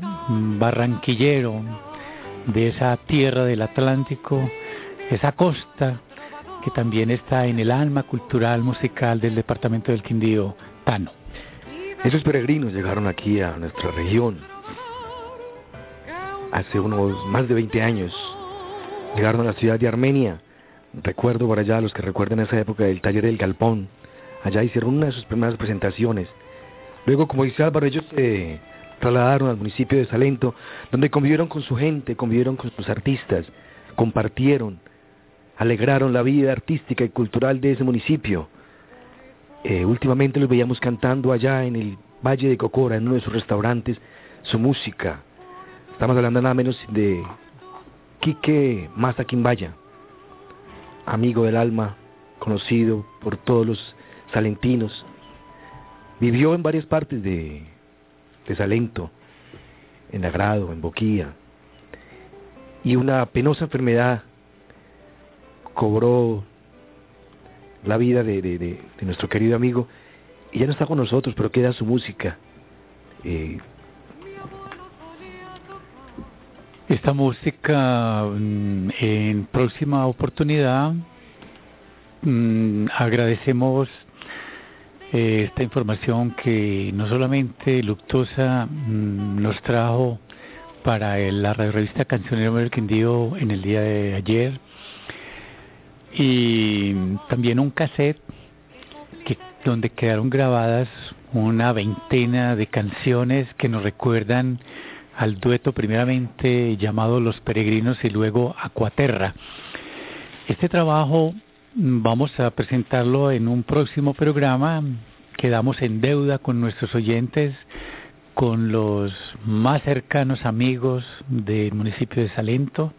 barranquillero de esa tierra del Atlántico, esa costa que también está en el alma cultural musical del departamento del Quindío, Tano. Esos peregrinos llegaron aquí a nuestra región hace unos más de 20 años. Llegaron a la ciudad de Armenia. Recuerdo por allá, los que recuerden esa época del taller del Galpón. Allá hicieron una de sus primeras presentaciones. Luego, como dice Álvaro, ellos se trasladaron al municipio de Salento, donde convivieron con su gente, convivieron con sus artistas, compartieron, alegraron la vida artística y cultural de ese municipio. Eh, últimamente los veíamos cantando allá en el Valle de Cocora, en uno de sus restaurantes, su música. Estamos hablando nada menos de Quique Maza Quimbaya, amigo del alma, conocido por todos los salentinos. Vivió en varias partes de, de Salento, en Agrado, en Boquía, y una penosa enfermedad cobró la vida de, nuestro querido amigo y ya no está con nosotros, pero queda su música. Eh, Esta música mm, en próxima oportunidad mm, agradecemos eh, esta información que no solamente Luctosa mm, nos trajo para la revista Cancionero del Quindío en el día de ayer y también un cassette que, donde quedaron grabadas una veintena de canciones que nos recuerdan al dueto primeramente llamado Los Peregrinos y luego Aquaterra. Este trabajo mm, vamos a presentarlo en un próximo programa. Quedamos en deuda con nuestros oyentes, con los más cercanos amigos del municipio de Salento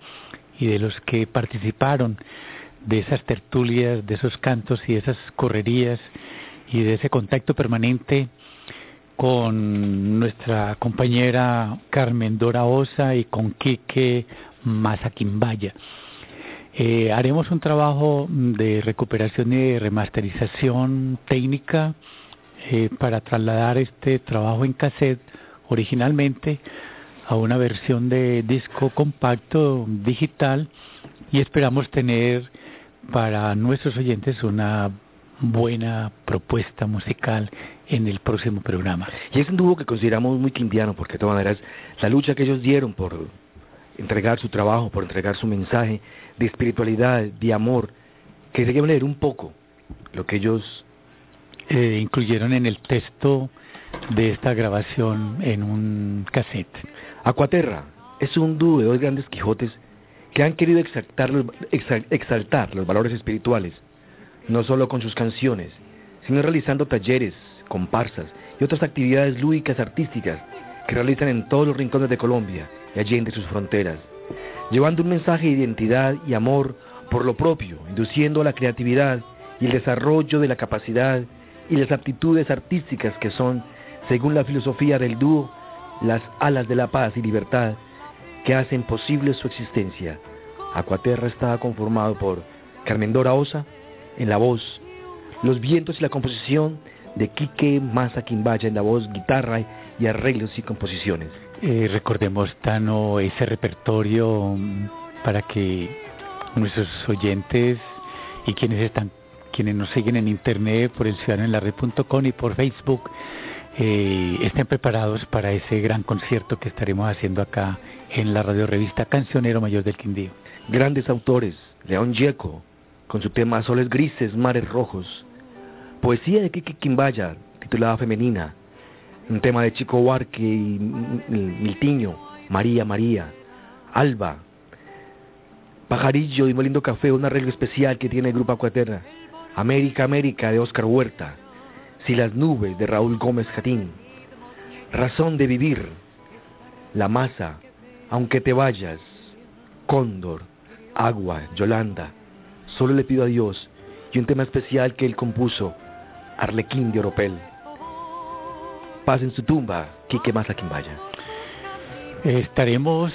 y de los que participaron de esas tertulias, de esos cantos y esas correrías y de ese contacto permanente con nuestra compañera Carmen Dora Osa y con Quique Mazaquimbaya. Eh, haremos un trabajo de recuperación y de remasterización técnica eh, para trasladar este trabajo en cassette originalmente a una versión de disco compacto digital y esperamos tener para nuestros oyentes una buena propuesta musical en el próximo programa. y es un dúo que consideramos muy quindiano, porque de todas maneras la lucha que ellos dieron por entregar su trabajo, por entregar su mensaje de espiritualidad, de amor, que se leer un poco lo que ellos Eh, incluyeron en el texto de esta grabación en un cassette. Aquaterra es un dúo de dos grandes Quijotes que han querido exaltar los, valores espirituales, no solo con sus canciones, sino realizando talleres, comparsas y otras actividades lúdicas artísticas que realizan en todos los rincones de Colombia y allende sus fronteras, llevando un mensaje de identidad y amor por lo propio, induciendo a la creatividad y el desarrollo de la capacidad y las aptitudes artísticas que son, según la filosofía del dúo, las alas de la paz y libertad que hacen posible su existencia. Acuaterra estaba conformado por Carmen Dora Osa en la voz, los vientos y la composición de Quique Maza Quimbaya en la voz, guitarra y arreglos y composiciones. Eh, recordemos, Tano, ese repertorio mm, para que nuestros oyentes y quienes están quienes nos siguen en internet por el ciudadanoenlared.com y por Facebook eh, estén preparados para ese gran concierto que estaremos haciendo acá en la radio revista Cancionero Mayor del Quindío. Grandes autores, León Gieco, con su tema Soles Grises, Mares Rojos, poesía de Kiki Quimbaya, titulada Femenina, un tema de Chico Huarque y Miltiño, María María, Alba, Pajarillo y Molindo Café, un arreglo especial que tiene el Grupo Acuaterra, América América de Oscar Huerta, Si las nubes de Raúl Gómez Jatín, Razón de vivir, La masa, Aunque te vayas, Cóndor, Agua, Yolanda, Solo le pido a Dios y un tema especial que él compuso, Arlequín de Oropel. Paz en su tumba, Quique Maza Quimbaya. Estaremos,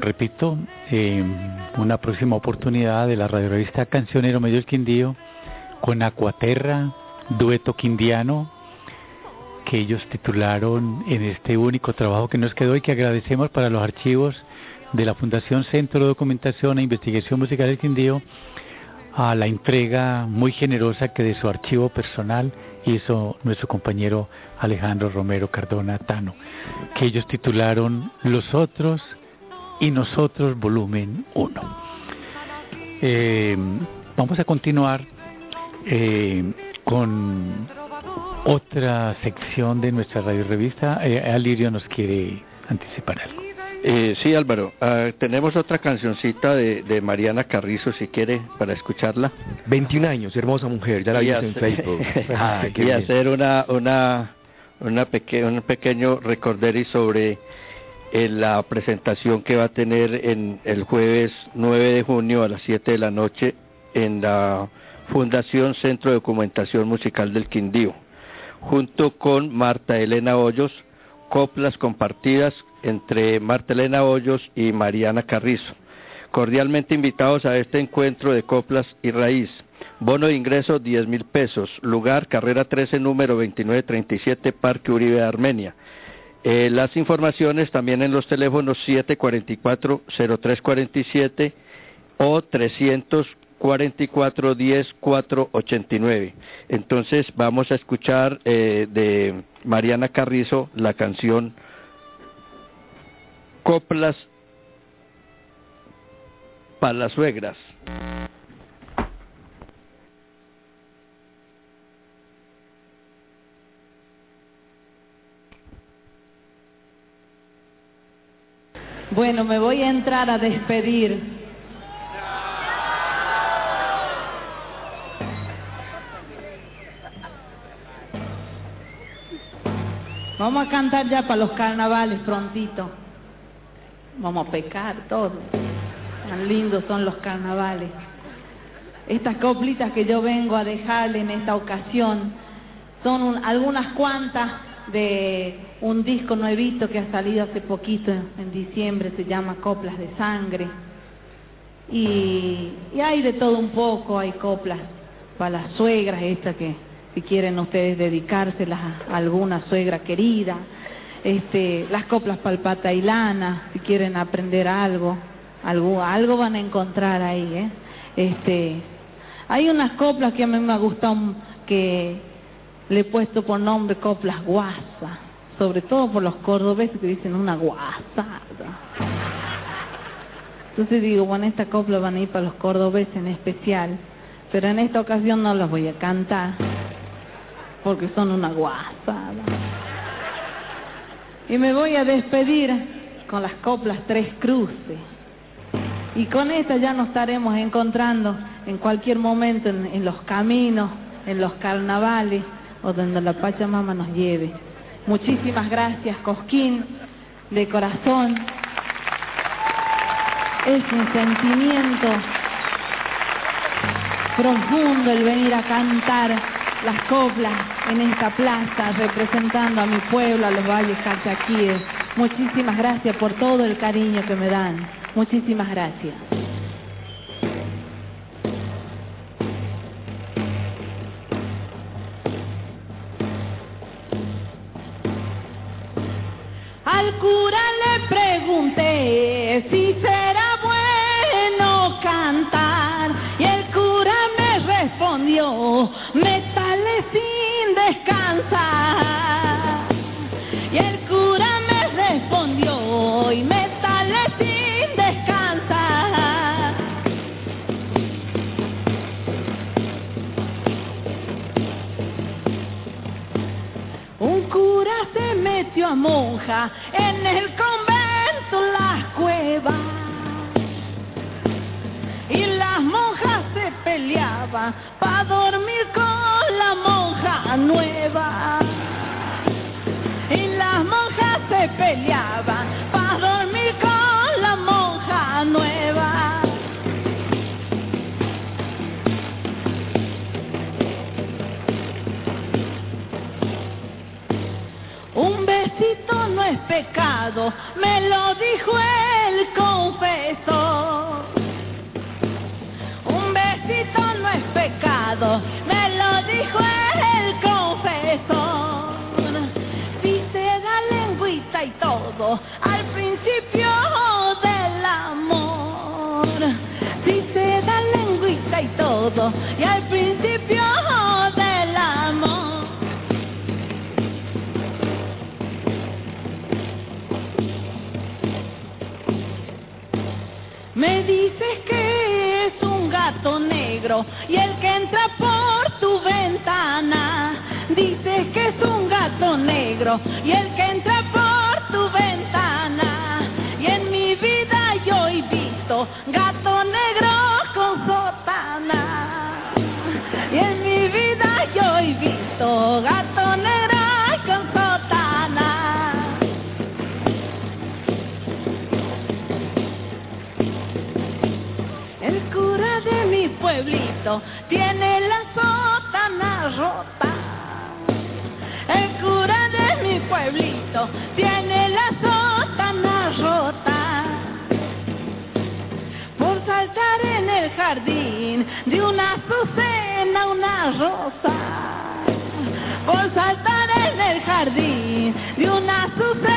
repito, en una próxima oportunidad de la radio revista Cancionero Medio del Quindío con Acuaterra, dueto quindiano, que ellos titularon en este único trabajo que nos quedó y que agradecemos para los archivos de la Fundación Centro de Documentación e Investigación Musical del Quindío a la entrega muy generosa que de su archivo personal hizo nuestro compañero Alejandro Romero Cardona Tano, que ellos titularon Los Otros y Nosotros Volumen 1. Eh, vamos a continuar eh, con otra sección de nuestra radio revista. Eh, Alirio nos quiere anticipar algo. Eh, sí, Álvaro, ah, tenemos otra cancioncita de, de Mariana Carrizo, si quiere, para escucharla. 21 años, hermosa mujer, ya la viste en hace- Facebook. Ah, y bien. hacer una, una, una peque- un pequeño recorderi sobre eh, la presentación que va a tener en el jueves 9 de junio a las 7 de la noche en la Fundación Centro de Documentación Musical del Quindío, junto con Marta Elena Hoyos, coplas compartidas entre Marta Elena Hoyos y Mariana Carrizo. Cordialmente invitados a este encuentro de coplas y raíz. Bono de ingreso 10 mil pesos. Lugar carrera 13, número 2937, Parque Uribe, Armenia. Eh, las informaciones también en los teléfonos 744-0347 o 344-10-489. Entonces vamos a escuchar eh, de Mariana Carrizo la canción Coplas para las suegras. Bueno, me voy a entrar a despedir. Vamos a cantar ya para los carnavales prontito. Vamos a pecar todo. Tan lindos son los carnavales. Estas coplitas que yo vengo a dejarle en esta ocasión son un- algunas cuantas de un disco nuevito que ha salido hace poquito en diciembre, se llama Coplas de Sangre. Y, y hay de todo un poco, hay coplas para las suegras, estas que si quieren ustedes dedicárselas a alguna suegra querida, este, las coplas para el pata y lana, si quieren aprender algo, algo, van a encontrar ahí, ¿eh? Este, hay unas coplas que a mí me ha gustado que le he puesto por nombre coplas guasa, sobre todo por los cordobeses que dicen una guasada. Entonces digo, bueno, esta copla van a ir para los cordobeses en especial, pero en esta ocasión no las voy a cantar, porque son una guasada. Y me voy a despedir con las coplas Tres Cruces. Y con esta ya nos estaremos encontrando en cualquier momento en, en los caminos, en los carnavales o donde la Pachamama nos lleve. Muchísimas gracias, Cosquín, de corazón. Es un sentimiento profundo el venir a cantar las coplas en esta plaza representando a mi pueblo, a los valles calchaquíes. Muchísimas gracias por todo el cariño que me dan. Muchísimas gracias. Tiene la sotana rota. El cura de mi pueblito tiene la sotana rota. Por saltar en el jardín de una azucena una rosa. Por saltar en el jardín de una azucena